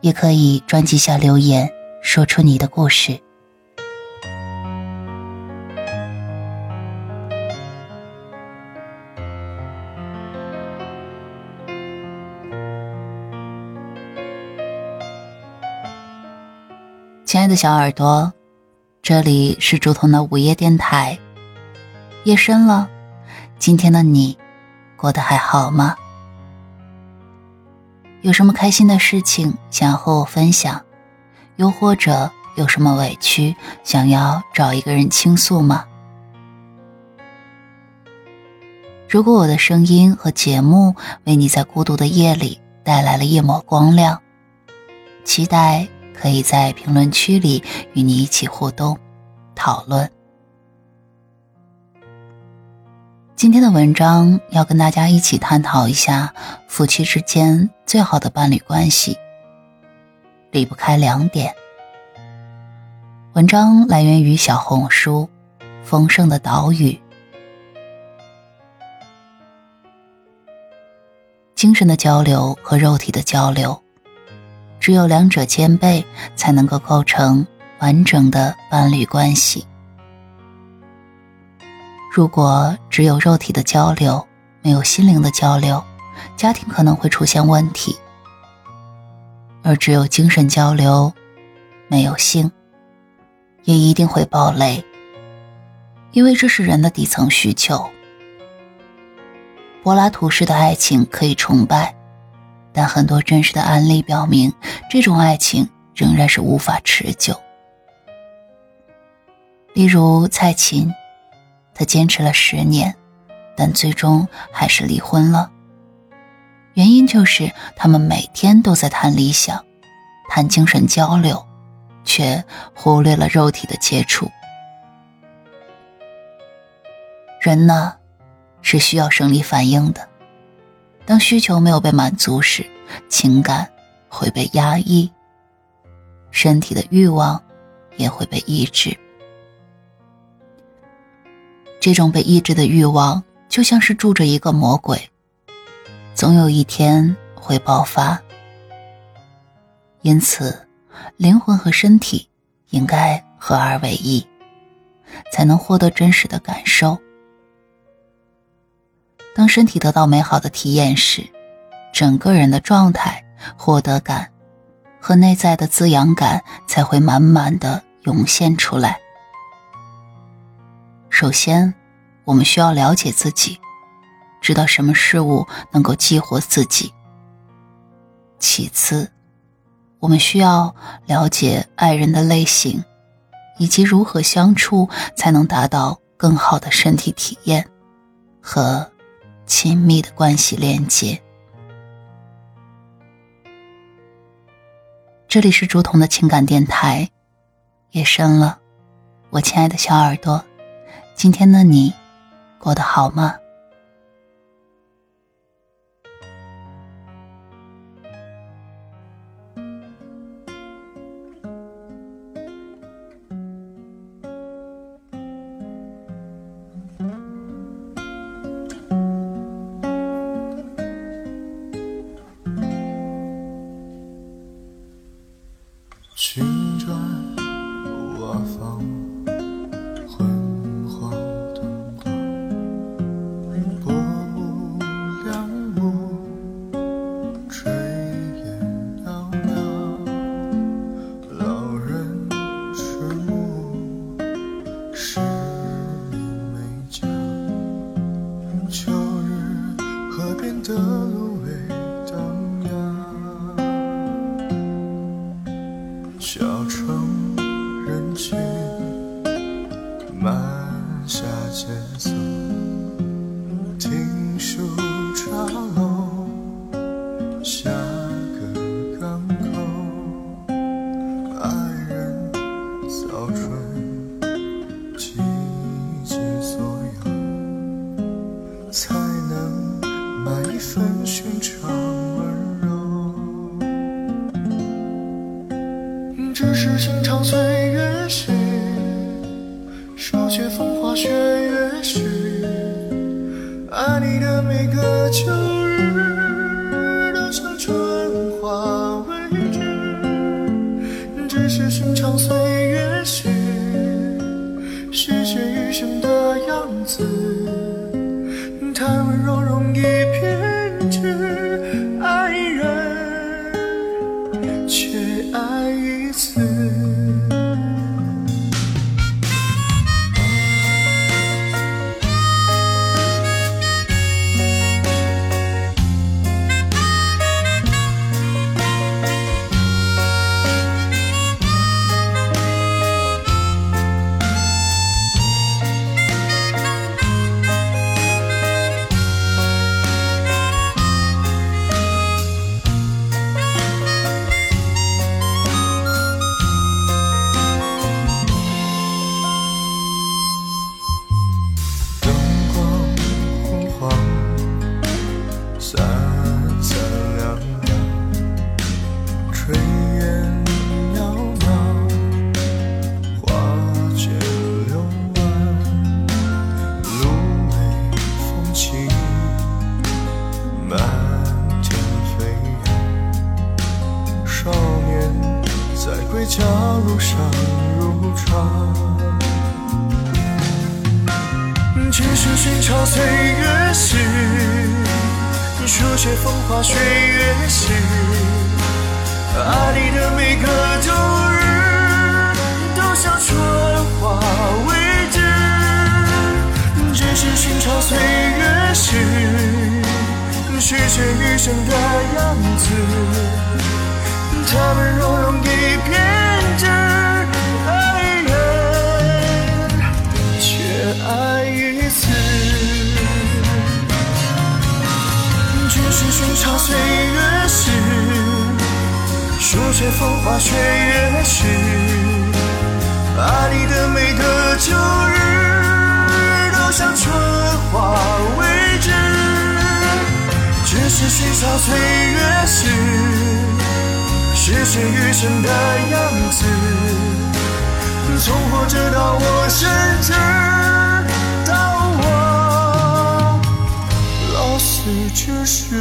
也可以专辑下留言，说出你的故事。亲爱的小耳朵，这里是竹筒的午夜电台。夜深了，今天的你过得还好吗？有什么开心的事情想要和我分享，又或者有什么委屈想要找一个人倾诉吗？如果我的声音和节目为你在孤独的夜里带来了一抹光亮，期待可以在评论区里与你一起互动、讨论。今天的文章要跟大家一起探讨一下夫妻之间最好的伴侣关系，离不开两点。文章来源于小红书“丰盛的岛屿”。精神的交流和肉体的交流，只有两者兼备，才能够构成完整的伴侣关系。如果只有肉体的交流，没有心灵的交流，家庭可能会出现问题；而只有精神交流，没有性，也一定会爆雷，因为这是人的底层需求。柏拉图式的爱情可以崇拜，但很多真实的案例表明，这种爱情仍然是无法持久。例如蔡琴。他坚持了十年，但最终还是离婚了。原因就是他们每天都在谈理想，谈精神交流，却忽略了肉体的接触。人呢，是需要生理反应的。当需求没有被满足时，情感会被压抑，身体的欲望也会被抑制。这种被抑制的欲望，就像是住着一个魔鬼，总有一天会爆发。因此，灵魂和身体应该合二为一，才能获得真实的感受。当身体得到美好的体验时，整个人的状态、获得感和内在的滋养感才会满满的涌现出来。首先，我们需要了解自己，知道什么事物能够激活自己。其次，我们需要了解爱人的类型，以及如何相处才能达到更好的身体体验和亲密的关系连接。这里是竹筒的情感电台，夜深了，我亲爱的小耳朵。今天的你过得好吗？走停书茶楼下个港口爱人早春倾尽所有才能买一份寻常温柔。只是寻常岁月诗书写风花雪月时，路上如常。只是寻常岁月诗，书写风花雪月时，爱你的每个冬日都像春花未知。只是寻常岁月诗。续写余生的样子，他们容容易偏花雀也许把你的每个秋日都像春花未止，只是寻少岁月时，是谁余生的样子，从活着到我，甚至到我，老死之时。